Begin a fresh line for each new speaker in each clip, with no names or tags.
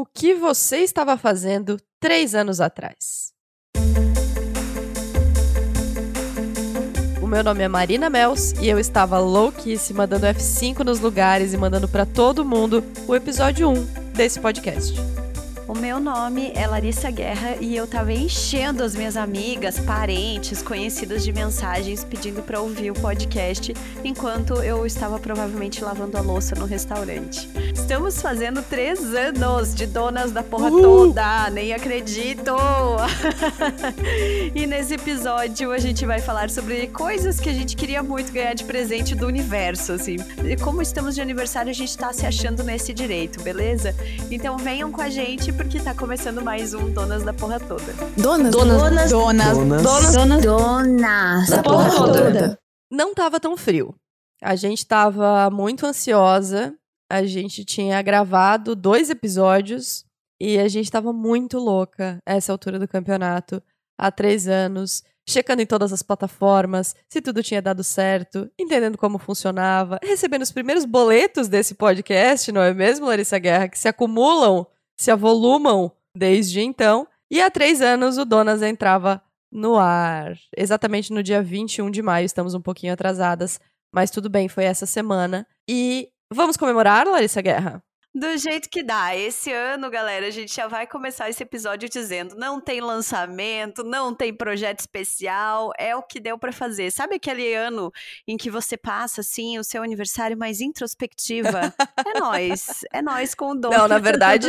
o que você estava fazendo três anos atrás. O meu nome é Marina Mels e eu estava louquíssima dando F5 nos lugares e mandando para todo mundo o episódio 1 desse podcast.
O meu nome é Larissa Guerra e eu tava enchendo as minhas amigas, parentes, conhecidas de mensagens pedindo para ouvir o podcast enquanto eu estava provavelmente lavando a louça no restaurante. Estamos fazendo três anos de donas da porra Uhul. toda, nem acredito! e nesse episódio a gente vai falar sobre coisas que a gente queria muito ganhar de presente do universo, assim. E como estamos de aniversário, a gente tá se achando nesse direito, beleza? Então venham com a gente porque tá começando mais um Donas da Porra Toda.
Donas, donas, donas, donas, donas, donas, donas da porra toda.
Não tava tão frio. A gente tava muito ansiosa. A gente tinha gravado dois episódios e a gente tava muito louca a essa altura do campeonato, há três anos, checando em todas as plataformas, se tudo tinha dado certo, entendendo como funcionava, recebendo os primeiros boletos desse podcast, não é mesmo, Larissa Guerra, que se acumulam se avolumam desde então. E há três anos o Donas entrava no ar. Exatamente no dia 21 de maio, estamos um pouquinho atrasadas, mas tudo bem, foi essa semana. E vamos comemorar, Larissa Guerra?
Do jeito que dá. Esse ano, galera, a gente já vai começar esse episódio dizendo: não tem lançamento, não tem projeto especial, é o que deu para fazer. Sabe aquele ano em que você passa assim o seu aniversário mais introspectiva? é nós, é nós com o dom.
Não, na verdade,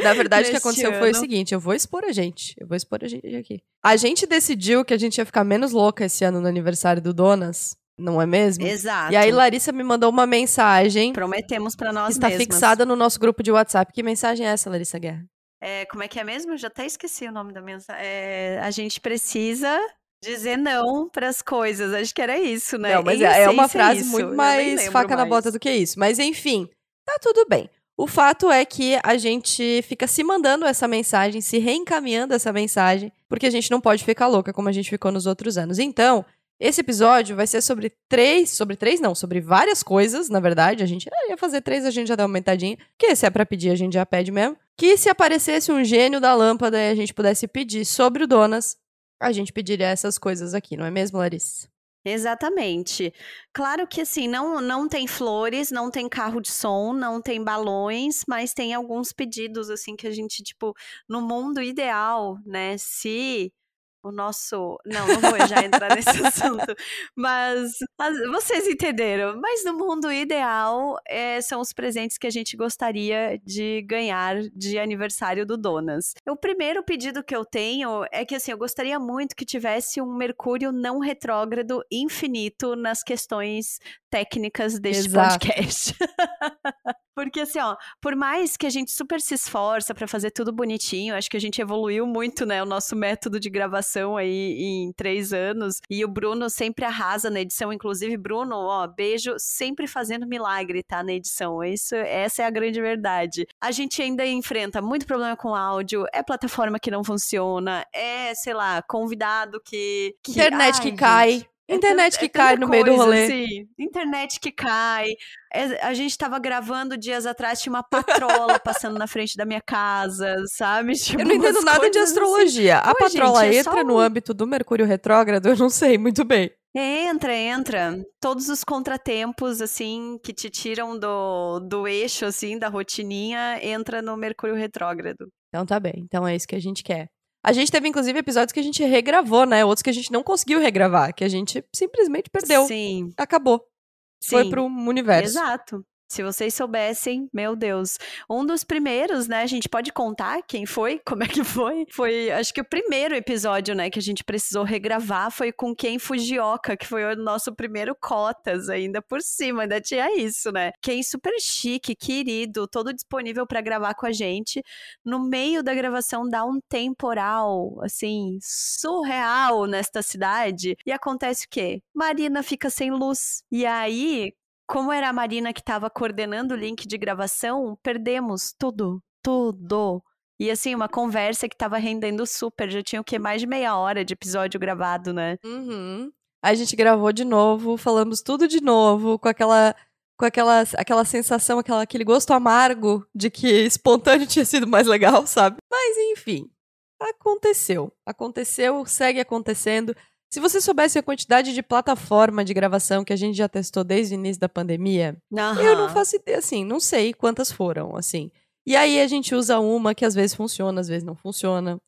na verdade o que aconteceu ano. foi o seguinte, eu vou expor a gente, eu vou expor a gente aqui. A gente decidiu que a gente ia ficar menos louca esse ano no aniversário do Donas, não é mesmo?
Exato.
E aí Larissa me mandou uma mensagem.
Prometemos para nós
está
mesmas.
fixada no nosso grupo de WhatsApp. Que mensagem é essa, Larissa Guerra?
É, como é que é mesmo? Já até esqueci o nome da mensagem. É, a gente precisa dizer não para as coisas. Acho que era isso, né?
Não, mas é, é uma frase isso. muito mais faca mais. na bota do que isso. Mas enfim, tá tudo bem. O fato é que a gente fica se mandando essa mensagem, se reencaminhando essa mensagem, porque a gente não pode ficar louca como a gente ficou nos outros anos. Então, esse episódio vai ser sobre três, sobre três não, sobre várias coisas, na verdade. A gente ah, ia fazer três, a gente já dá uma aumentadinha. Que se é pra pedir, a gente já pede mesmo. Que se aparecesse um gênio da lâmpada e a gente pudesse pedir sobre o Donas, a gente pediria essas coisas aqui, não é mesmo, Larissa?
Exatamente. Claro que assim, não, não tem flores, não tem carro de som, não tem balões, mas tem alguns pedidos assim que a gente, tipo, no mundo ideal, né? Se o nosso. Não, não vou já entrar nesse assunto. Mas vocês entenderam. Mas no mundo ideal, é, são os presentes que a gente gostaria de ganhar de aniversário do Donas. O primeiro pedido que eu tenho é que assim, eu gostaria muito que tivesse um Mercúrio não retrógrado infinito nas questões técnicas deste Exato. podcast. Porque assim, ó, por mais que a gente super se esforça para fazer tudo bonitinho, acho que a gente evoluiu muito, né, o nosso método de gravação aí em três anos. E o Bruno sempre arrasa na edição, inclusive Bruno, ó, beijo, sempre fazendo milagre, tá, na edição. Isso, essa é a grande verdade. A gente ainda enfrenta muito problema com áudio, é plataforma que não funciona, é, sei lá, convidado que,
que internet ai, que cai. Gente, internet que é cai no meio do rolê.
Assim, internet que cai. É, a gente tava gravando dias atrás, tinha uma patrola passando na frente da minha casa, sabe?
Tipo, eu não entendo nada de assim. astrologia. Assim. A patrola gente, é entra no âmbito do Mercúrio retrógrado? Eu não sei muito bem.
Entra, entra. Todos os contratempos, assim, que te tiram do, do eixo, assim, da rotininha, entra no Mercúrio retrógrado.
Então tá bem. Então é isso que a gente quer. A gente teve, inclusive, episódios que a gente regravou, né? Outros que a gente não conseguiu regravar, que a gente simplesmente perdeu.
Sim.
Acabou. Sim. Foi pro universo.
Exato. Se vocês soubessem, meu Deus. Um dos primeiros, né? A gente pode contar quem foi? Como é que foi? Foi, acho que o primeiro episódio, né, que a gente precisou regravar foi com quem Fujioka, que foi o nosso primeiro Cotas, ainda por cima, ainda tinha isso, né? Quem super chique, querido, todo disponível para gravar com a gente. No meio da gravação dá um temporal, assim, surreal nesta cidade. E acontece o quê? Marina fica sem luz. E aí, como era a Marina que estava coordenando o link de gravação, perdemos tudo, tudo. E assim, uma conversa que estava rendendo super. Já tinha o que? Mais de meia hora de episódio gravado, né?
Uhum. Aí a gente gravou de novo, falamos tudo de novo, com aquela com aquela, aquela sensação, aquela, aquele gosto amargo de que espontâneo tinha sido mais legal, sabe? Mas enfim, aconteceu. Aconteceu, segue acontecendo. Se você soubesse a quantidade de plataforma de gravação que a gente já testou desde o início da pandemia,
Uhum.
eu não faço ideia, assim, não sei quantas foram, assim. E aí a gente usa uma que às vezes funciona, às vezes não funciona.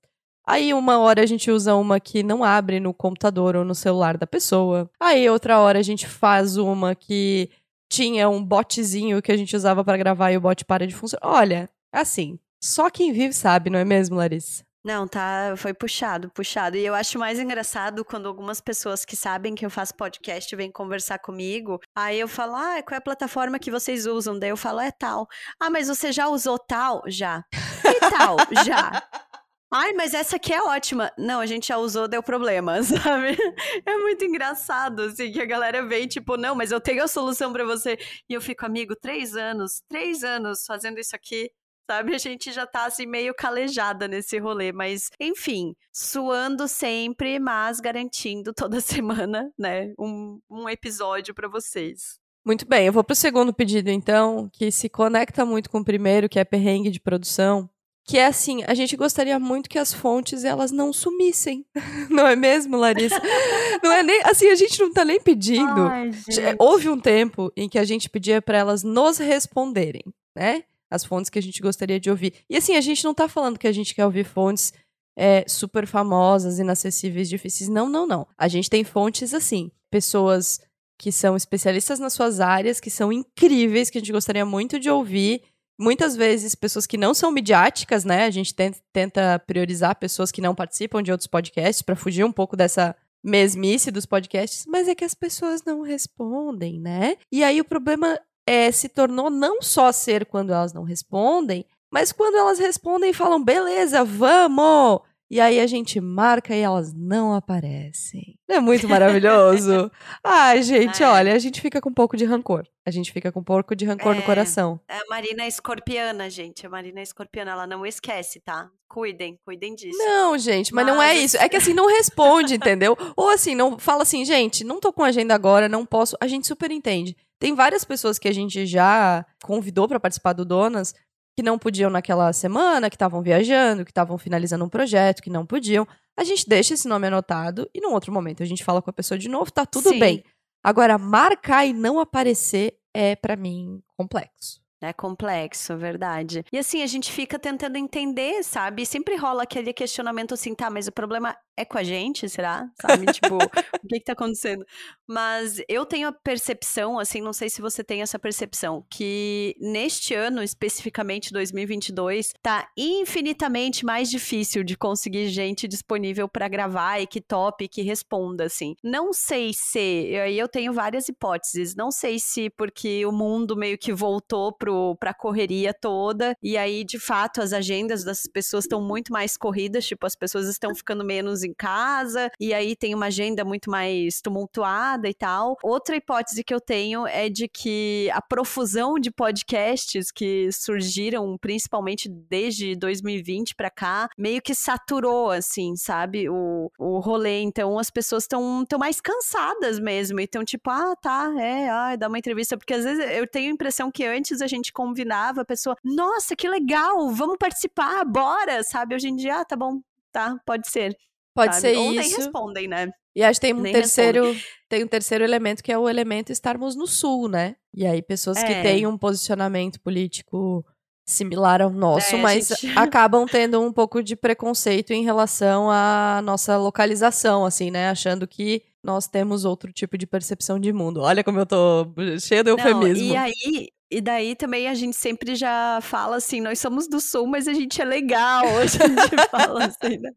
Aí uma hora a gente usa uma que não abre no computador ou no celular da pessoa. Aí outra hora a gente faz uma que tinha um botzinho que a gente usava pra gravar e o bot para de funcionar. Olha, assim, só quem vive sabe, não é mesmo, Larissa?
Não, tá, foi puxado, puxado. E eu acho mais engraçado quando algumas pessoas que sabem que eu faço podcast vêm conversar comigo. Aí eu falo, ah, qual é a plataforma que vocês usam? Daí eu falo, é tal. Ah, mas você já usou tal? Já. E tal? já. Ai, mas essa aqui é ótima. Não, a gente já usou, deu problema, sabe? É muito engraçado, assim, que a galera vem, tipo, não, mas eu tenho a solução pra você. E eu fico, amigo, três anos, três anos fazendo isso aqui sabe? A gente já tá assim meio calejada nesse rolê, mas enfim, suando sempre, mas garantindo toda semana, né, um, um episódio para vocês.
Muito bem, eu vou pro segundo pedido então, que se conecta muito com o primeiro, que é perrengue de produção, que é assim, a gente gostaria muito que as fontes elas não sumissem. Não é mesmo, Larissa? não é nem assim, a gente não tá nem pedindo.
Ai,
Houve um tempo em que a gente pedia para elas nos responderem, né? As fontes que a gente gostaria de ouvir. E assim, a gente não tá falando que a gente quer ouvir fontes é, super famosas, inacessíveis, difíceis. Não, não, não. A gente tem fontes assim, pessoas que são especialistas nas suas áreas, que são incríveis, que a gente gostaria muito de ouvir. Muitas vezes, pessoas que não são midiáticas, né? A gente tenta priorizar pessoas que não participam de outros podcasts para fugir um pouco dessa mesmice dos podcasts, mas é que as pessoas não respondem, né? E aí o problema é, se tornou não só ser quando elas não respondem, mas quando elas respondem e falam, beleza, vamos! E aí a gente marca e elas não aparecem. Não é muito maravilhoso? Ai, gente,
É.
olha, a gente fica com um pouco de rancor. A gente fica com um pouco de rancor no
É.
coração.
A Marina é escorpiana, gente. A Marina é escorpiana, ela não esquece, tá? Cuidem, cuidem disso.
Não, gente, mas não é
Mas-
isso. É que assim, não responde, entendeu? Ou assim, não fala assim, gente, não tô com agenda agora, não posso. A gente super entende. Tem várias pessoas que a gente já convidou pra participar do Donas que não podiam naquela semana, que estavam viajando, que estavam finalizando um projeto, que não podiam. A gente deixa esse nome anotado e num outro momento a gente fala com a pessoa de novo, tá tudo
Sim.
bem. Agora, marcar e não aparecer é, pra mim, complexo.
É complexo, verdade. E assim, a gente fica tentando entender, sabe? E sempre rola aquele questionamento assim, tá, mas o problema é com a gente, será? Sabe? tipo, o que que tá acontecendo? Mas eu tenho a percepção, assim, não sei se você tem essa percepção, que neste ano, especificamente 2022, tá infinitamente mais difícil de conseguir gente disponível pra gravar e que tope, que responda, assim. Não sei se, e aí eu tenho várias hipóteses, não sei se porque o mundo meio que voltou pro, pra correria toda, e aí, de fato, as agendas das pessoas estão muito mais corridas, tipo, as pessoas estão ficando menos em casa, e aí tem uma agenda muito mais tumultuada e tal. Outra hipótese que eu tenho é de que a profusão de podcasts que surgiram, principalmente desde 2020 pra cá, meio que saturou, assim, sabe, o, o rolê. Então, as pessoas estão tão mais cansadas mesmo, então, tipo, ah, tá, é, ah, dá uma entrevista, porque às vezes eu tenho a impressão que antes a gente combinava a pessoa, nossa, que legal, vamos participar, bora, sabe? Hoje em dia, ah, tá bom, tá, pode ser.
Pode
sabe?
ser
Ou nem
isso.
respondem, né?
E acho que tem um
Nem
terceiro, tem um terceiro elemento que é o elemento estarmos no sul, né? E aí pessoas que
É.
têm um posicionamento político similar ao nosso,
É,
mas
gente.
acabam tendo um pouco de preconceito em relação à nossa localização, assim, né? Achando que nós temos outro tipo de percepção de mundo. Olha como eu tô cheia de
Não,
eufemismo.
e aí, e daí também a gente sempre já fala assim, nós somos do sul, mas a gente é legal, a gente fala assim, né?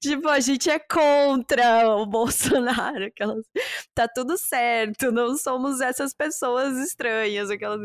Tipo, a gente é contra o Bolsonaro, aquelas, tá tudo certo, não somos essas pessoas estranhas, aquelas.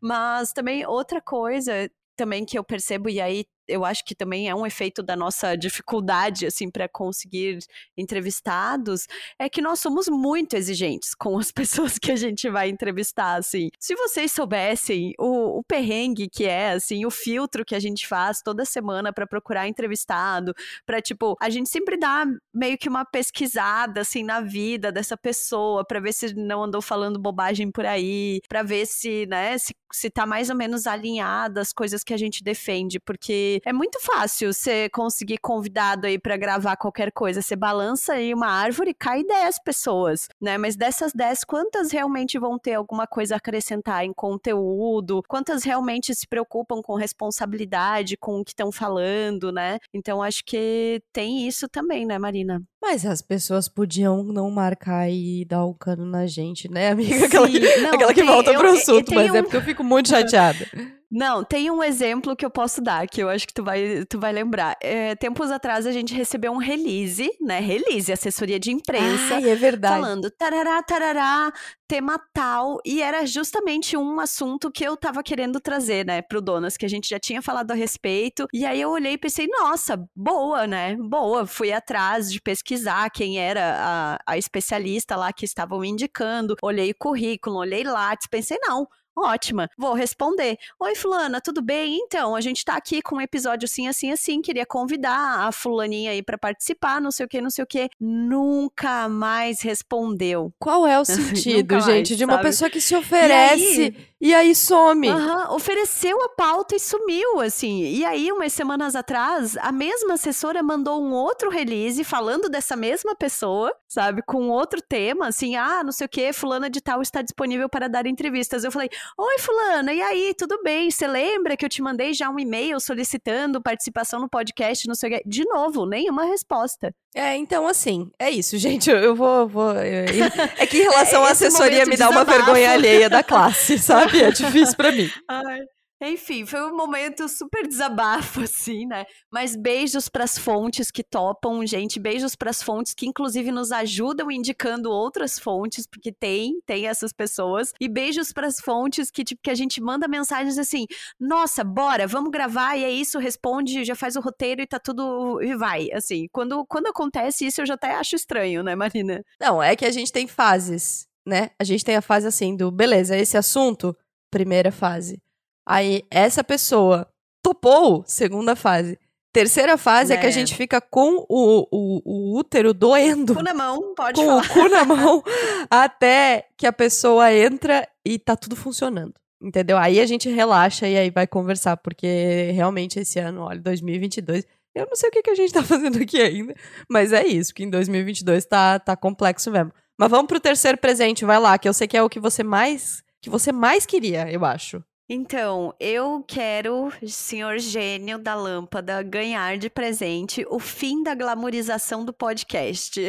Mas também outra coisa também que eu percebo, e aí eu acho que também é um efeito da nossa dificuldade, assim, para conseguir entrevistados, é que nós somos muito exigentes com as pessoas que a gente vai entrevistar, assim. Se vocês soubessem o, o perrengue que é, assim, o filtro que a gente faz toda semana para procurar entrevistado, para tipo, a gente sempre dá meio que uma pesquisada, assim, na vida dessa pessoa, para ver se não andou falando bobagem por aí, para ver se, né, se, se tá mais ou menos alinhada as coisas que a gente defende, porque é muito fácil você conseguir convidado aí para gravar qualquer coisa. Você balança aí uma árvore e cai 10 pessoas, né? Mas dessas 10, quantas realmente vão ter alguma coisa a acrescentar em conteúdo? Quantas realmente se preocupam com responsabilidade, com o que estão falando, né? Então acho que tem isso também, né, Marina?
Mas as pessoas podiam não marcar e dar o um cano na gente, né, amiga? Aquela, que, não, aquela que tem, volta eu, pro assunto, mas é um... é porque eu fico muito chateada.
Não, tem um exemplo que eu posso dar, que eu acho que tu vai, tu vai lembrar. É, tempos atrás a gente recebeu um release, né? Release, assessoria de imprensa.
Ai, é verdade.
Falando tarará, tarará, tema tal. E era justamente um assunto que eu tava querendo trazer, né, pro Donas, que a gente já tinha falado a respeito. E aí eu olhei e pensei, nossa, boa, né? Boa. Fui atrás de pesquisar quem era a, a especialista lá que estavam indicando. Olhei currículo, olhei Lattes, pensei, não Ótima. Vou responder. Oi, fulana, tudo bem? Então, a gente tá aqui com um episódio assim, assim, assim. Queria convidar a fulaninha aí para participar, não sei o que, não sei o que. Nunca mais respondeu.
Qual é o sentido, gente, de uma sabe? pessoa que se oferece e aí some.
Uhum, ofereceu a pauta e sumiu, assim. E aí, umas semanas atrás, a mesma assessora mandou um outro release falando dessa mesma pessoa, sabe? Com outro tema, assim, ah, não sei o que, fulana de tal está disponível para dar entrevistas. Eu falei, oi, fulana, e aí, tudo bem? Você lembra que eu te mandei já um e-mail solicitando participação no podcast, não sei o que? De novo, nenhuma resposta.
É, então, assim, é isso, gente. Eu, eu vou. vou eu, é que em relação à assessoria me dá uma vergonha alheia da classe, sabe? É difícil para mim.
Ai. Enfim, foi um momento super desabafo, assim, né? Mas beijos para as fontes que topam, gente. Beijos para as fontes que, inclusive, nos ajudam indicando outras fontes, porque tem, tem essas pessoas. E beijos para as fontes que, tipo, que a gente manda mensagens assim: nossa, bora, vamos gravar, e é isso, responde, já faz o roteiro e tá tudo. e vai. Assim, quando, quando acontece isso, eu já até acho estranho, né, Marina?
Não, é que a gente tem fases, né? A gente tem a fase assim do, beleza, esse assunto, primeira fase. Aí essa pessoa topou, segunda fase. Terceira fase é, é que a né. gente fica com o, o, o útero doendo.
Cu na mão, pode
com
falar.
o cu na mão, até que a pessoa entra e tá tudo funcionando. Entendeu? Aí a gente relaxa e aí vai conversar, porque realmente esse ano, olha, 2022, eu não sei o que, que a gente tá fazendo aqui ainda, mas é isso, que em 2022 tá, tá complexo mesmo. Mas vamos pro terceiro presente, vai lá, que eu sei que é o que você mais, que você mais queria, eu acho.
Então, eu quero, senhor gênio da lâmpada, ganhar de presente o fim da glamorização do podcast.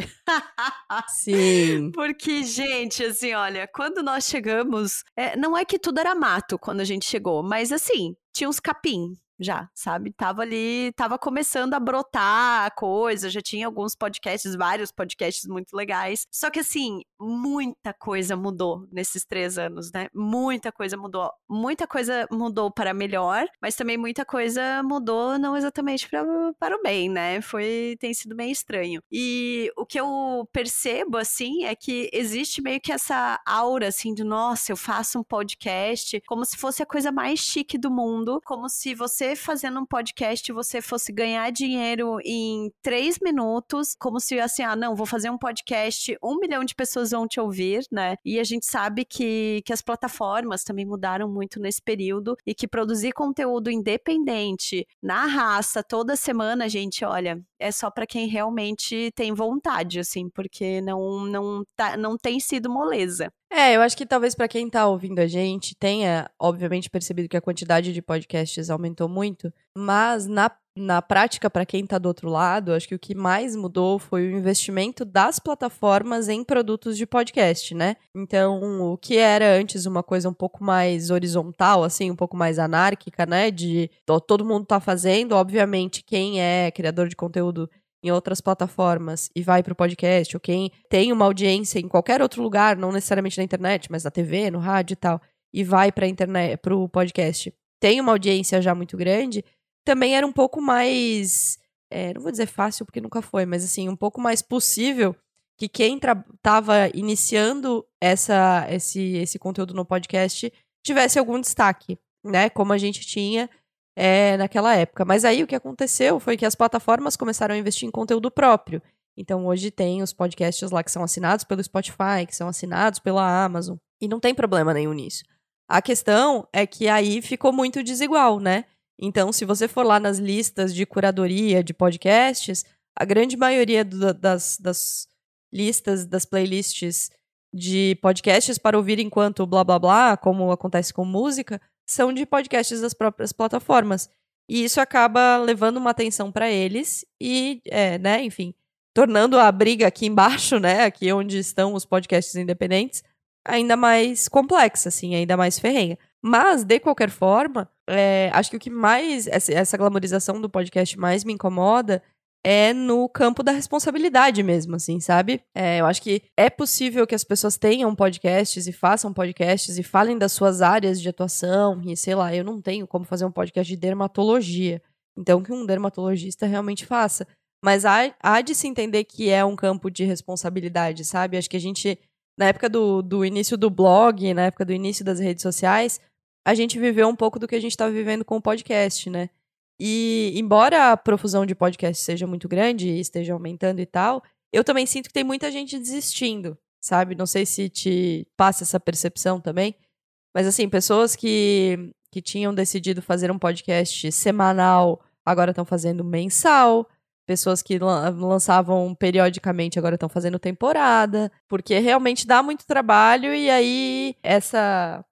Sim.
Porque, gente, assim, olha, quando nós chegamos, é, não é que tudo era mato quando a gente chegou, mas assim, tinha uns capim, já, sabe? Tava ali, tava começando a brotar a coisa, já tinha alguns podcasts, vários podcasts muito legais. Só que assim, muita coisa mudou nesses três anos, né? Muita coisa mudou. Muita coisa mudou para melhor, mas também muita coisa mudou não exatamente pra, para o bem, né? Foi, tem sido meio estranho. E o que eu percebo, assim, é que existe meio que essa aura, assim, de nossa, eu faço um podcast como se fosse a coisa mais chique do mundo, como se você você fazendo um podcast, você fosse ganhar dinheiro em três minutos, como se assim, ah, não, vou fazer um podcast, um milhão de pessoas vão te ouvir, né? E a gente sabe que, que as plataformas também mudaram muito nesse período e que produzir conteúdo independente, na raça, toda semana, gente, olha, é só para quem realmente tem vontade, assim, porque não, não, tá, não tem sido moleza.
É, eu acho que talvez para quem tá ouvindo a gente tenha, obviamente, percebido que a quantidade de podcasts aumentou muito, mas na, na prática, para quem tá do outro lado, acho que o que mais mudou foi o investimento das plataformas em produtos de podcast, né? Então, o que era antes uma coisa um pouco mais horizontal, assim, um pouco mais anárquica, né? De todo mundo tá fazendo, obviamente, quem é criador de conteúdo em outras plataformas e vai para o podcast, ou quem tem uma audiência em qualquer outro lugar, não necessariamente na internet, mas na TV, no rádio e tal, e vai para internet, para o podcast, tem uma audiência já muito grande, também era um pouco mais. É, não vou dizer fácil, porque nunca foi, mas assim, um pouco mais possível que quem estava iniciando essa, esse, esse conteúdo no podcast tivesse algum destaque, né? Como a gente tinha é, naquela época. Mas aí o que aconteceu foi que as plataformas começaram a investir em conteúdo próprio. Então hoje tem os podcasts lá que são assinados pelo Spotify, que são assinados pela Amazon. E não tem problema nenhum nisso. A questão é que aí ficou muito desigual, né? Então, se você for lá nas listas de curadoria de podcasts, a grande maioria do, das, das listas, das playlists de podcasts para ouvir enquanto blá blá blá, como acontece com música, são de podcasts das próprias plataformas. E isso acaba levando uma atenção para eles e, é, né, enfim, tornando a briga aqui embaixo, né, aqui onde estão os podcasts independentes, ainda mais complexa, assim, ainda mais ferrenha. Mas, de qualquer forma, é, acho que o que mais, essa, essa glamorização do podcast mais me incomoda é no campo da responsabilidade mesmo, assim, sabe? É, eu acho que é possível que as pessoas tenham podcasts e façam podcasts e falem das suas áreas de atuação e sei lá, eu não tenho como fazer um podcast de dermatologia. Então, que um dermatologista realmente faça. Mas há, há de se entender que é um campo de responsabilidade, sabe? Acho que a gente, na época do, do início do blog, na época do início das redes sociais, a gente viveu um pouco do que a gente está vivendo com o podcast, né? E embora a profusão de podcast seja muito grande e esteja aumentando e tal, eu também sinto que tem muita gente desistindo, sabe? Não sei se te passa essa percepção também, mas assim, pessoas que, que tinham decidido fazer um podcast semanal agora estão fazendo mensal. Pessoas que lançavam periodicamente agora estão fazendo temporada, porque realmente dá muito trabalho e aí essa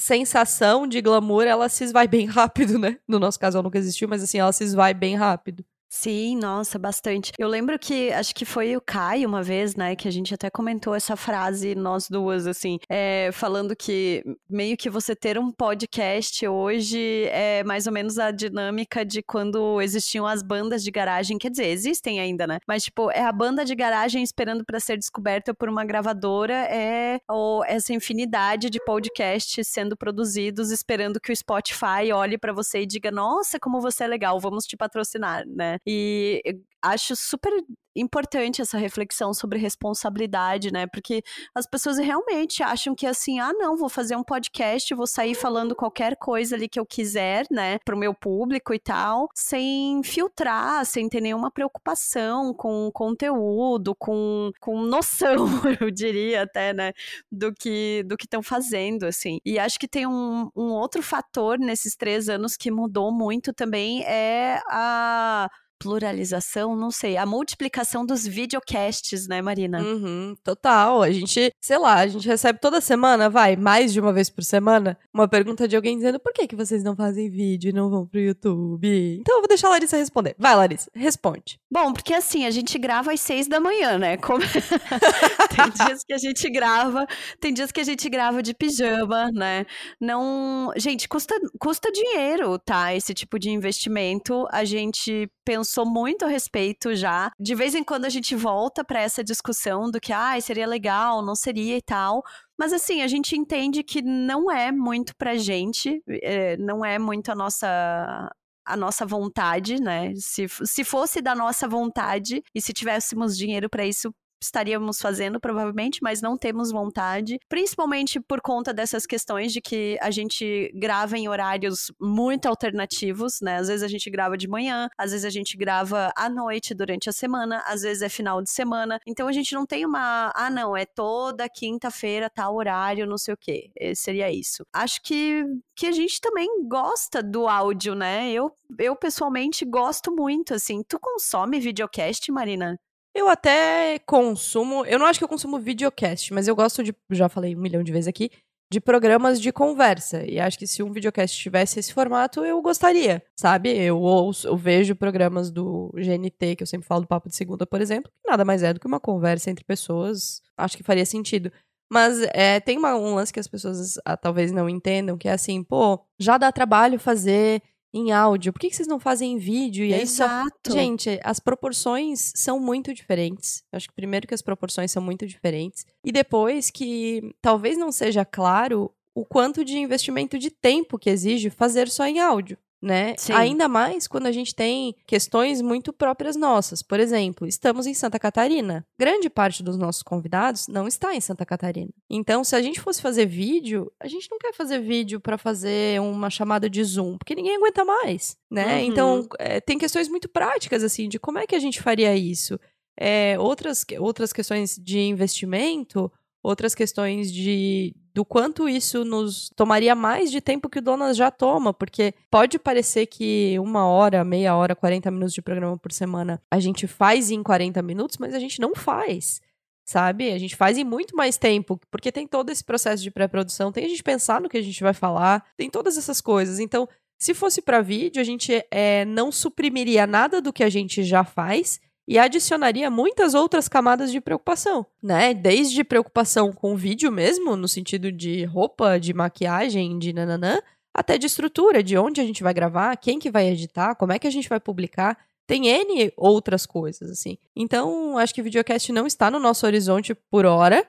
sensação de glamour, ela se esvai bem rápido, né? No nosso caso, ela nunca existiu, mas assim, ela se esvai bem rápido.
Sim, nossa, bastante. Eu lembro que acho que foi o Caio uma vez, né, que a gente até comentou essa frase, nós duas, assim, é, falando que meio que você ter um podcast hoje é mais ou menos a dinâmica de quando existiam as bandas de garagem. Quer dizer, existem ainda, né? Mas, tipo, é a banda de garagem esperando para ser descoberta por uma gravadora, é ou essa infinidade de podcasts sendo produzidos, esperando que o Spotify olhe para você e diga: nossa, como você é legal, vamos te patrocinar, né? E acho super importante essa reflexão sobre responsabilidade, né? Porque as pessoas realmente acham que assim, ah, não, vou fazer um podcast, vou sair falando qualquer coisa ali que eu quiser, né, pro meu público e tal, sem filtrar, sem ter nenhuma preocupação com conteúdo, com, com noção, eu diria até, né, do que do que estão fazendo, assim. E acho que tem um, um outro fator nesses três anos que mudou muito também é a pluralização, não sei, a multiplicação dos videocasts, né, Marina?
Uhum, total. A gente, sei lá, a gente recebe toda semana, vai, mais de uma vez por semana, uma pergunta de alguém dizendo por que, que vocês não fazem vídeo e não vão pro YouTube? Então eu vou deixar a Larissa responder. Vai, Larissa, responde.
Bom, porque assim, a gente grava às seis da manhã, né? Como... tem dias que a gente grava, tem dias que a gente grava de pijama, né? Não. Gente, custa, custa dinheiro, tá? Esse tipo de investimento. A gente pensou muito a respeito já. De vez em quando a gente volta para essa discussão do que, ah, seria legal, não seria e tal. Mas assim, a gente entende que não é muito pra gente, é, não é muito a nossa a nossa vontade, né? Se, se fosse da nossa vontade e se tivéssemos dinheiro para isso, estaríamos fazendo, provavelmente, mas não temos vontade, principalmente por conta dessas questões de que a gente grava em horários muito alternativos, né? Às vezes a gente grava de manhã, às vezes a gente grava à noite durante a semana, às vezes é final de semana. Então a gente não tem uma, ah, não, é toda quinta-feira, tal horário, não sei o quê. É, seria isso. Acho que, que a gente também gosta do áudio, né? Eu, eu pessoalmente gosto muito, assim. Tu consome videocast, Marina?
Eu até consumo. Eu não acho que eu consumo videocast, mas eu gosto de. Já falei um milhão de vezes aqui. De programas de conversa. E acho que se um videocast tivesse esse formato, eu gostaria, sabe? Eu ouço, eu vejo programas do GNT, que eu sempre falo do Papo de Segunda, por exemplo, que nada mais é do que uma conversa entre pessoas. Acho que faria sentido. Mas é, tem uma, um lance que as pessoas ah, talvez não entendam, que é assim, pô, já dá trabalho fazer em áudio, por que, que vocês não fazem em vídeo? E aí
Exato.
Só... Gente, as proporções são muito diferentes. Acho que primeiro que as proporções são muito diferentes. E depois que talvez não seja claro o quanto de investimento de tempo que exige fazer só em áudio. Né?
Sim.
Ainda mais quando a gente tem questões muito próprias nossas. Por exemplo, estamos em Santa Catarina. Grande parte dos nossos convidados não está em Santa Catarina. Então, se a gente fosse fazer vídeo, a gente não quer fazer vídeo para fazer uma chamada de Zoom, porque ninguém aguenta mais, né?
Uhum.
Então, é, tem questões muito práticas assim de como é que a gente faria isso. É, outras, outras questões de investimento, outras questões de do quanto isso nos tomaria mais de tempo que o Donas já toma, porque pode parecer que uma hora, meia hora, 40 minutos de programa por semana a gente faz em 40 minutos, mas a gente não faz. Sabe? A gente faz em muito mais tempo, porque tem todo esse processo de pré-produção, tem a gente pensar no que a gente vai falar, tem todas essas coisas. Então, se fosse para vídeo, a gente é, não suprimiria nada do que a gente já faz e adicionaria muitas outras camadas de preocupação, né? Desde preocupação com o vídeo mesmo, no sentido de roupa, de maquiagem, de nananã, até de estrutura, de onde a gente vai gravar, quem que vai editar, como é que a gente vai publicar. Tem N outras coisas, assim. Então, acho que o videocast não está no nosso horizonte por hora.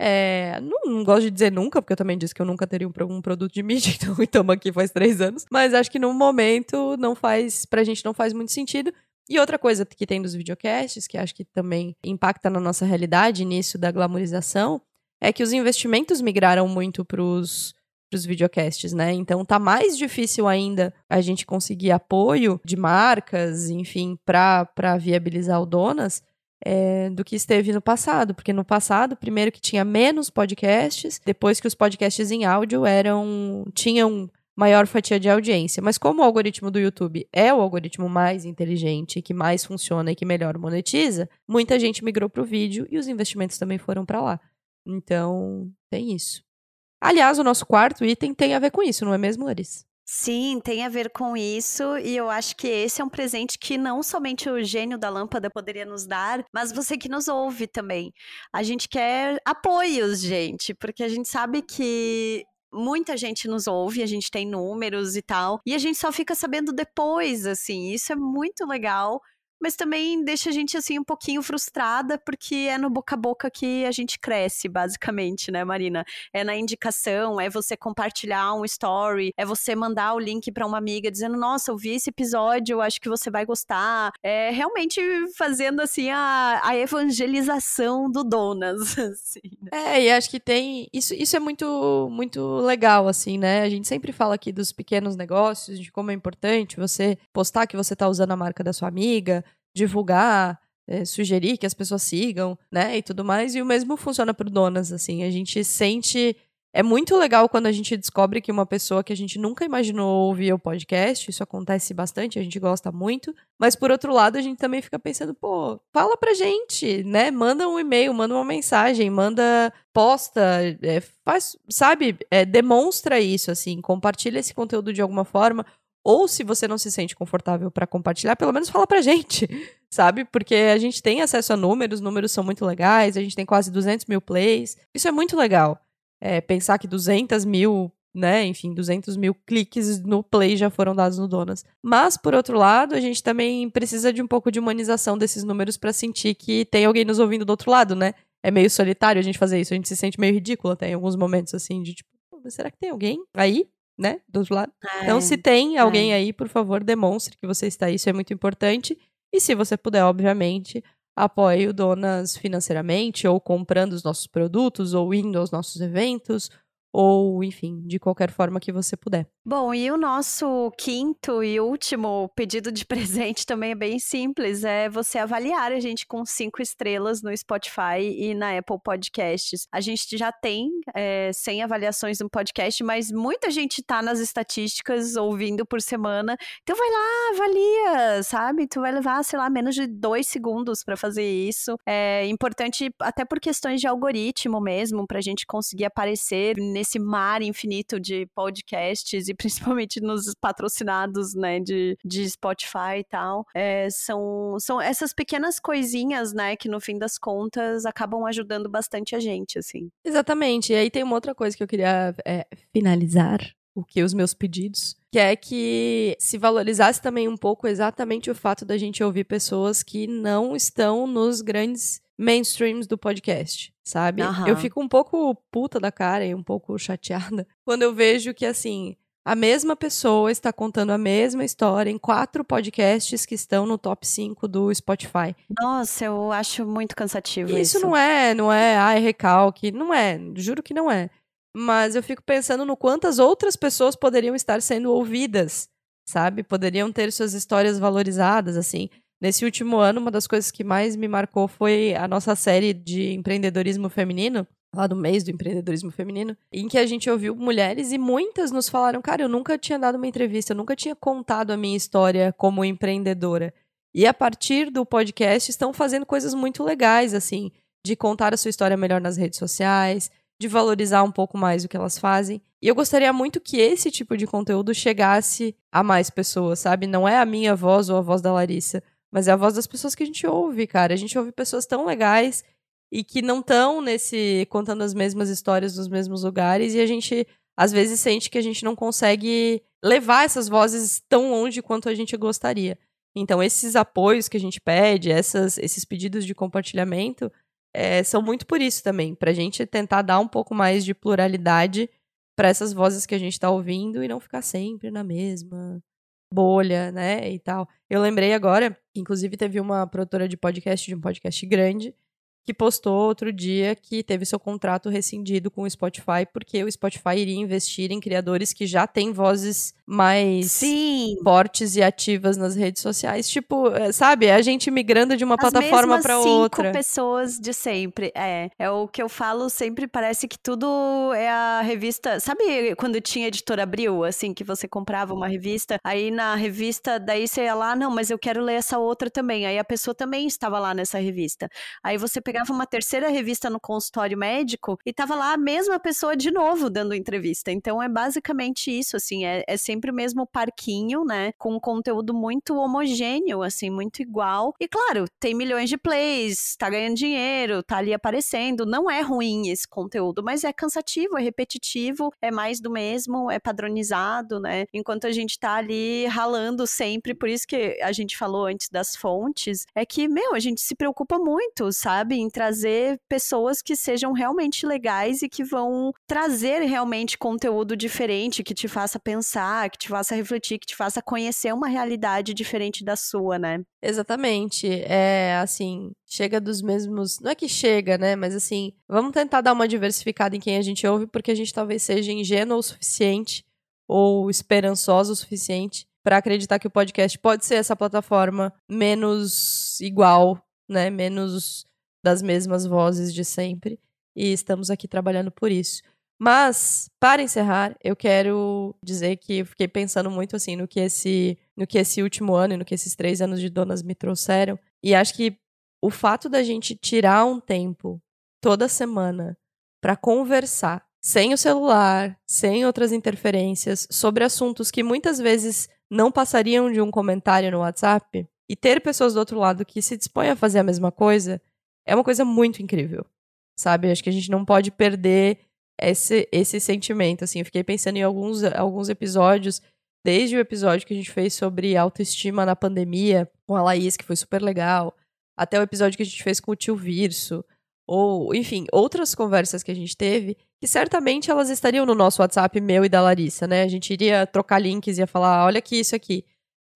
É, não, não, gosto de dizer nunca, porque eu também disse que eu nunca teria um, um produto de mídia, então estamos aqui faz três anos. Mas acho que no momento não faz, pra gente não faz muito sentido. E outra coisa que tem dos videocasts, que acho que também impacta na nossa realidade, nisso da glamorização, é que os investimentos migraram muito pros, pros videocasts, né? Então tá mais difícil ainda a gente conseguir apoio de marcas, enfim, para viabilizar o Donas. É, do que esteve no passado, porque no passado, primeiro que tinha menos podcasts, depois que os podcasts em áudio eram tinham maior fatia de audiência. Mas como o algoritmo do YouTube é o algoritmo mais inteligente, que mais funciona e que melhor monetiza, muita gente migrou para o vídeo e os investimentos também foram para lá. Então, tem isso. Aliás, o nosso quarto item tem a ver com isso, não é mesmo, Larissa?
Sim, tem a ver com isso, e eu acho que esse é um presente que não somente o gênio da lâmpada poderia nos dar, mas você que nos ouve também. A gente quer apoios, gente, porque a gente sabe que muita gente nos ouve, a gente tem números e tal, e a gente só fica sabendo depois, assim, isso é muito legal. Mas também deixa a gente assim um pouquinho frustrada, porque é no boca a boca que a gente cresce, basicamente, né, Marina? É na indicação, é você compartilhar um story, é você mandar o link para uma amiga dizendo: "Nossa, eu vi esse episódio, acho que você vai gostar". É realmente fazendo assim a, a evangelização do Donas, assim. né?
É, e acho que tem. Isso, isso é muito, muito legal, assim, né? A gente sempre fala aqui dos pequenos negócios, de como é importante você postar que você tá usando a marca da sua amiga, divulgar, é, sugerir que as pessoas sigam, né? E tudo mais. E o mesmo funciona pro Donas, assim. A gente sente. É muito legal quando a gente descobre que uma pessoa que a gente nunca imaginou ouvir o podcast, isso acontece bastante, a gente gosta muito. Mas por outro lado, a gente também fica pensando, pô, fala pra gente, né? Manda um e-mail, manda uma mensagem, manda posta, é, faz, sabe? É, demonstra isso, assim, compartilha esse conteúdo de alguma forma. Ou se você não se sente confortável para compartilhar, pelo menos fala pra gente, sabe? Porque a gente tem acesso a números, números são muito legais, a gente tem quase 200 mil plays. Isso é muito legal. É, pensar que 200 mil, né, enfim, 200 mil cliques no play já foram dados no Donas. Mas, por outro lado, a gente também precisa de um pouco de humanização desses números para sentir que tem alguém nos ouvindo do outro lado, né? É meio solitário a gente fazer isso, a gente se sente meio ridículo até em alguns momentos, assim, de tipo, será que tem alguém aí né, do outro lado.
É,
Então, se tem alguém aí, por favor, demonstre que você está aí, isso é muito importante. E se você puder, obviamente, apoie o Donas financeiramente, ou comprando os nossos produtos, ou indo aos nossos eventos, ou, enfim, de qualquer forma que você puder.
Bom, e o nosso quinto e último pedido de presente também é bem simples, é você avaliar a gente com cinco estrelas no Spotify e na Apple Podcasts. A gente já tem é, 100 avaliações no podcast, mas muita gente tá nas estatísticas ouvindo por semana, então vai lá, avalia, sabe? Tu vai levar, sei lá, menos de dois segundos para fazer isso. É importante até por questões de algoritmo mesmo, pra gente conseguir aparecer nesse mar infinito de podcasts e principalmente nos patrocinados, né, de, de Spotify e tal. É, são, são essas pequenas coisinhas, né, que no fim das contas acabam ajudando bastante a gente, assim.
Exatamente. E aí tem uma outra coisa que eu queria é, finalizar. O que os meus pedidos, que é que se valorizasse também um pouco exatamente o fato da gente ouvir pessoas que não estão nos grandes mainstreams do podcast, sabe?
Aham.
Eu fico um pouco puta da cara e um pouco chateada quando eu vejo que, assim, a mesma pessoa está contando a mesma história em quatro podcasts que estão no top 5 do Spotify.
Nossa, eu acho muito cansativo
isso.
Isso
não é, não é, ai, recalque, não é, juro que não é. Mas eu fico pensando no quantas outras pessoas poderiam estar sendo ouvidas, sabe? Poderiam ter suas histórias valorizadas, assim. Nesse último ano, uma das coisas que mais me marcou foi a nossa série de empreendedorismo feminino, lá do mês do empreendedorismo feminino, em que a gente ouviu mulheres e muitas nos falaram, cara, eu nunca tinha dado uma entrevista, eu nunca tinha contado a minha história como empreendedora. E a partir do podcast estão fazendo coisas muito legais, assim, de contar a sua história melhor nas redes sociais, de valorizar um pouco mais o que elas fazem. E eu gostaria muito que esse tipo de conteúdo chegasse a mais pessoas, sabe? Não é a minha voz ou a voz da Larissa, mas é a voz das pessoas que a gente ouve, cara. A gente ouve pessoas tão legais e que não estão nesse contando as mesmas histórias nos mesmos lugares e a gente às vezes sente que a gente não consegue levar essas vozes tão longe quanto a gente gostaria. Então esses apoios que a gente pede, essas, esses pedidos de compartilhamento é, são muito por isso também, para a gente tentar dar um pouco mais de pluralidade para essas vozes que a gente está ouvindo e não ficar sempre na mesma bolha, né, e tal. Eu lembrei agora, inclusive teve uma produtora de podcast, de um podcast grande, que postou outro dia que teve seu contrato rescindido com o Spotify porque o Spotify iria investir em criadores que já têm vozes mais
Sim.
fortes e ativas nas redes sociais. Tipo, é, sabe, a gente migrando de uma
As
plataforma para
cinco
outra.
pessoas de sempre. É, é o que eu falo sempre, parece que tudo é a revista. Sabe quando tinha editora Abril, assim, que você comprava uma revista, aí na revista, daí você ia lá, não, mas eu quero ler essa outra também. Aí a pessoa também estava lá nessa revista. Aí você pegava uma terceira revista no consultório médico e tava lá a mesma pessoa de novo dando entrevista. Então é basicamente isso, assim, é, é sempre o mesmo parquinho, né? Com um conteúdo muito homogêneo, assim, muito igual. E claro, tem milhões de plays, tá ganhando dinheiro, tá ali aparecendo. Não é ruim esse conteúdo, mas é cansativo, é repetitivo, é mais do mesmo, é padronizado, né? Enquanto a gente tá ali ralando sempre, por isso que a gente falou antes das fontes, é que, meu, a gente se preocupa muito, sabe? Trazer pessoas que sejam realmente legais e que vão trazer realmente conteúdo diferente, que te faça pensar, que te faça refletir, que te faça conhecer uma realidade diferente da sua, né?
Exatamente. É assim, chega dos mesmos. Não é que chega, né? Mas assim, vamos tentar dar uma diversificada em quem a gente ouve, porque a gente talvez seja ingênuo o suficiente ou esperançoso o suficiente para acreditar que o podcast pode ser essa plataforma menos igual, né? Menos das mesmas vozes de sempre. E estamos aqui trabalhando por isso. Mas, para encerrar, eu quero dizer que eu fiquei pensando muito assim no que esse, no que esse último ano e no que esses três anos de Donas me trouxeram. E acho que o fato da gente tirar um tempo toda semana para conversar, sem o celular, sem outras interferências, sobre assuntos que muitas vezes não passariam de um comentário no WhatsApp, e ter pessoas do outro lado que se dispõem a fazer a mesma coisa, é uma coisa muito incrível, sabe? Acho que a gente não pode perder esse, esse sentimento, assim. Eu fiquei pensando em alguns, alguns episódios, desde o episódio que a gente fez sobre autoestima na pandemia, com a Laís, que foi super legal, até o episódio que a gente fez com o tio Virso, ou, enfim, outras conversas que a gente teve, que certamente elas estariam no nosso WhatsApp meu e da Larissa, né? A gente iria trocar links, ia falar, olha aqui, isso aqui.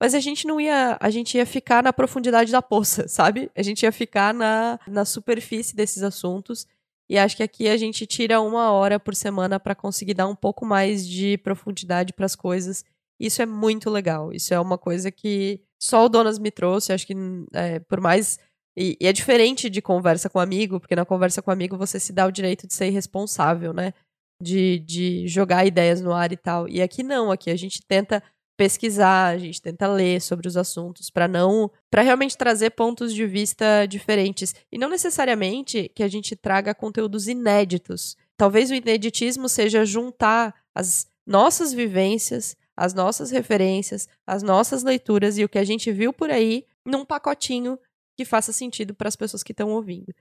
Mas a gente não ia. A gente ia ficar na profundidade da poça, sabe? A gente ia ficar na, na superfície desses assuntos. E acho que aqui a gente tira uma hora por semana para conseguir dar um pouco mais de profundidade para as coisas. Isso é muito legal. Isso é uma coisa que só o Donas me trouxe. Acho que, é, por mais. E, e é diferente de conversa com amigo, porque na conversa com amigo você se dá o direito de ser irresponsável, né? De, de jogar ideias no ar e tal. E aqui não, aqui a gente tenta pesquisar, a gente tenta ler sobre os assuntos para não, para realmente trazer pontos de vista diferentes e não necessariamente que a gente traga conteúdos inéditos. Talvez o ineditismo seja juntar as nossas vivências, as nossas referências, as nossas leituras e o que a gente viu por aí num pacotinho que faça sentido para as pessoas que estão ouvindo.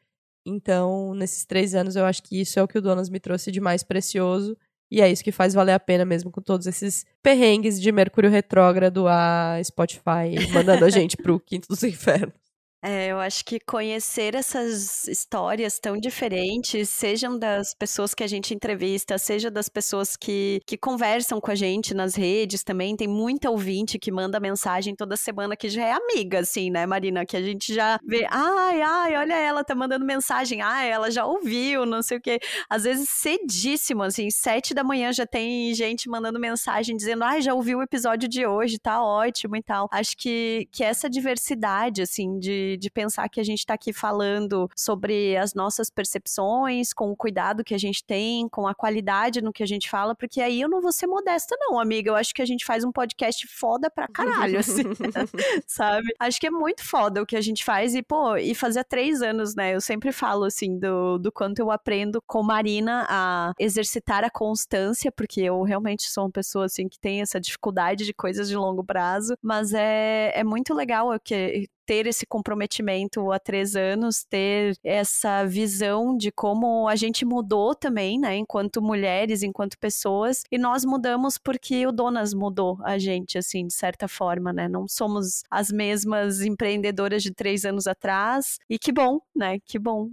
Então, nesses três anos, eu acho que isso é o que o Donas me trouxe de mais precioso e é isso que faz valer a pena mesmo com todos esses perrengues de Mercúrio retrógrado a Spotify mandando a gente pro quinto dos infernos.
É, eu acho que conhecer essas histórias tão diferentes, sejam das pessoas que a gente entrevista, seja das pessoas que, que conversam com a gente nas redes também, tem muita ouvinte que manda mensagem toda semana que já é amiga, assim, né, Marina? Que a gente já vê, ai, ai, olha ela, tá mandando mensagem, ai, ela já ouviu, não sei o quê. Às vezes cedíssimo, assim, sete da manhã já tem gente mandando mensagem dizendo, ai, já ouviu o episódio de hoje, tá ótimo e tal. Acho que, que essa diversidade, assim, de, de pensar que a gente tá aqui falando sobre as nossas percepções, com o cuidado que a gente tem, com a qualidade no que a gente fala, porque aí eu não vou ser modesta, não, amiga. Eu acho que a gente faz um podcast foda pra caralho, assim, sabe? Acho que é muito foda o que a gente faz e, pô, e fazia três anos, né? Eu sempre falo, assim, do, do quanto eu aprendo com Marina a exercitar a constância, porque eu realmente sou uma pessoa, assim, que tem essa dificuldade de coisas de longo prazo, mas é, é muito legal que ter esse comprometimento há três anos, ter essa visão de como a gente mudou também, né, enquanto mulheres, enquanto pessoas, e nós mudamos porque o Donas mudou a gente, assim, de certa forma, né, não somos as mesmas empreendedoras de três anos atrás, e que bom, né, que bom.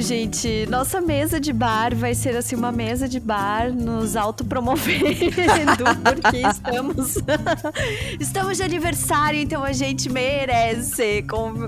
Gente, nossa mesa de bar vai ser assim uma mesa de bar nos autopromovendo, porque estamos estamos de aniversário, então a gente merece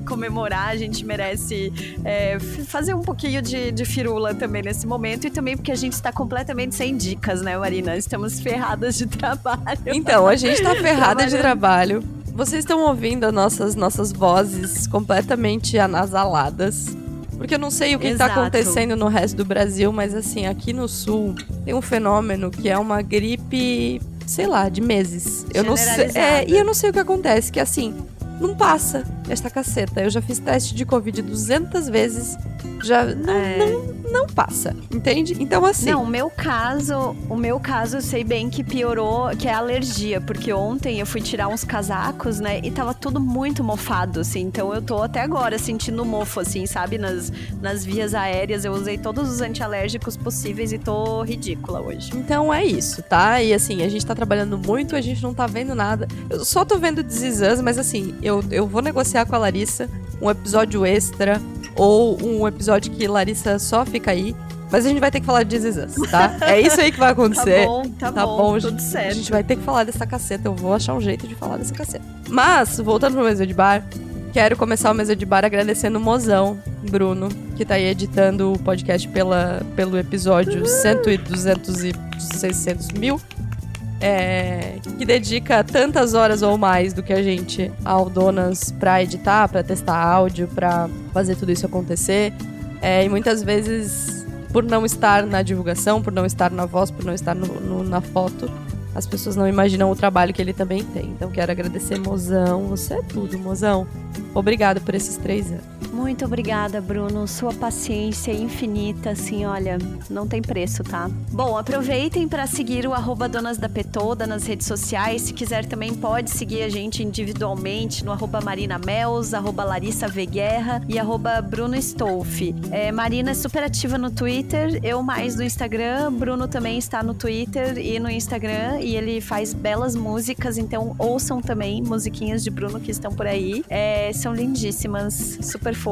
comemorar, a gente merece é, fazer um pouquinho de, de firula também nesse momento e também porque a gente está completamente sem dicas, né, Marina? Estamos ferradas de trabalho.
Então, a gente está ferrada de trabalho. Vocês estão ouvindo as nossas, nossas vozes completamente anasaladas. Porque eu não sei o que está acontecendo no resto do Brasil, mas assim, aqui no sul tem um fenômeno que é uma gripe, sei lá, de meses. Eu não sei. É, e eu não sei o que acontece, que assim, não passa esta caceta. Eu já fiz teste de Covid 200 vezes, já não, é... não não passa, entende? Então assim.
Não, o meu caso, o meu caso eu sei bem que piorou, que é a alergia, porque ontem eu fui tirar uns casacos, né, e tava tudo muito mofado, assim. Então eu tô até agora sentindo mofo, assim, sabe, nas, nas vias aéreas. Eu usei todos os antialérgicos possíveis e tô ridícula hoje.
Então é isso, tá? E assim, a gente tá trabalhando muito, a gente não tá vendo nada. Eu só tô vendo This mas assim, eu, eu vou negociar com a Larissa um episódio extra ou um episódio que Larissa só fica aí. Mas a gente vai ter que falar de This tá? É isso aí que vai acontecer.
tá bom, tá, tá bom, bom, tudo certo.
A gente vai ter que falar dessa caceta. Eu vou achar um jeito de falar dessa caceta. Mas, voltando pro mesa de bar, quero começar o mesa de bar agradecendo o mozão, Bruno, que tá aí editando o podcast pela, pelo episódio 100 e 200 e 600 mil é, que dedica tantas horas ou mais do que a gente ao Donas pra editar, pra testar áudio, pra fazer tudo isso acontecer. É, e muitas vezes, por não estar na divulgação, por não estar na voz, por não estar no, no, na foto, as pessoas não imaginam o trabalho que ele também tem. Então quero agradecer, mozão. Você é tudo, mozão. Obrigado por esses três anos.
Muito obrigada, Bruno. Sua paciência é infinita, assim, olha, não tem preço, tá? Bom, aproveitem para seguir o arroba Donas da Petoda nas redes sociais. Se quiser também pode seguir a gente individualmente no arroba Marina Mels, arroba Larissa e arroba Bruno. É, Marina é super ativa no Twitter, eu mais no Instagram, Bruno também está no Twitter e no Instagram e ele faz belas músicas, então ouçam também musiquinhas de Bruno que estão por aí. É, são lindíssimas, super fofas.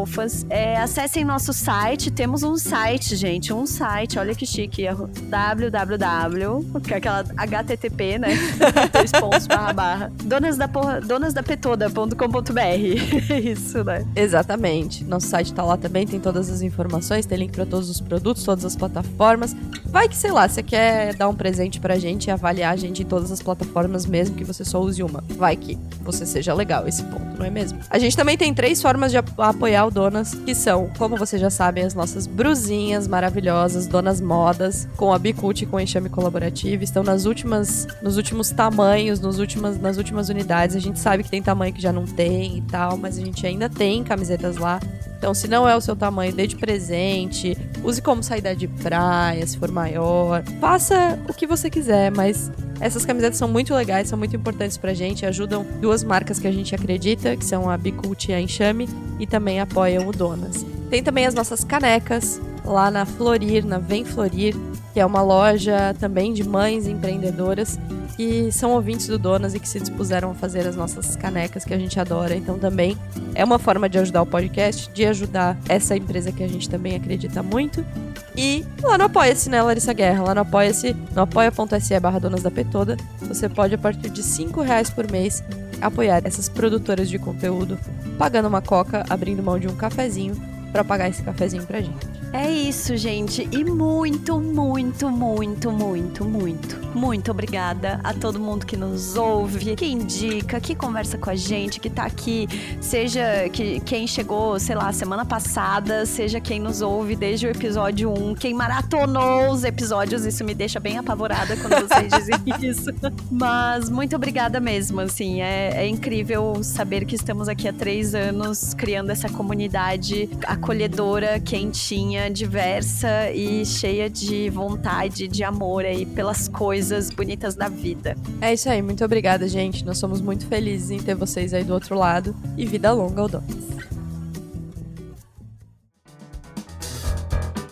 É, acessem nosso site, temos um site, gente, um site, olha que chique, www, que é aquela HTTP, né? Dois pontos, barra, barra. Donas da porra, donasdapetoda.com.br. Isso, né?
Exatamente. Nosso site tá lá também, tem todas as informações, tem link para todos os produtos, todas as plataformas. Vai que, sei lá, você quer dar um presente pra gente e avaliar a gente em todas as plataformas, mesmo que você só use uma. Vai que você seja legal esse ponto, não é mesmo? A gente também tem três formas de apoiar Royal Donas, que são, como vocês já sabem, as nossas brusinhas maravilhosas, donas modas, com a Bicult e com enxame colaborativo. Estão nas últimas, nos últimos tamanhos, nos últimas, nas últimas unidades. A gente sabe que tem tamanho que já não tem e tal, mas a gente ainda tem camisetas lá. Então, se não é o seu tamanho, dê de presente, use como saída de praia, se for maior. Faça o que você quiser, mas essas camisetas são muito legais, são muito importantes pra gente, ajudam duas marcas que a gente acredita, que são a Bicult e a Enxame, e também apoiam o Donas. Tem também as nossas canecas lá na Florir, na Vem Florir. que é uma loja também de mães empreendedoras que são ouvintes do Donas e que se dispuseram a fazer as nossas canecas que a gente adora. Então também é uma forma de ajudar o podcast, de ajudar essa empresa que a gente também acredita muito. E lá no Apoia-se, né, Larissa Guerra? Lá no Apoia-se, no apoia.se barra Donas da Petoda, você pode, a partir de 5 reais por mês, apoiar essas produtoras de conteúdo, pagando uma coca, abrindo mão de um cafezinho para pagar esse cafezinho pra gente.
É isso, gente. E muito, muito, muito, muito, muito, muito obrigada a todo mundo que nos ouve, que indica, que conversa com a gente, que tá aqui, seja que quem chegou, sei lá, semana passada, seja quem nos ouve desde o episódio 1, quem maratonou os episódios, isso me deixa bem apavorada quando vocês dizem isso. Mas muito obrigada mesmo, assim, é, é incrível saber que estamos aqui há três anos criando essa comunidade acolhedora, quentinha diversa e cheia de vontade, de amor aí pelas coisas bonitas da vida.
É isso aí, muito obrigada, gente. Nós somos muito felizes em ter vocês aí do outro lado e vida longa ao Donas.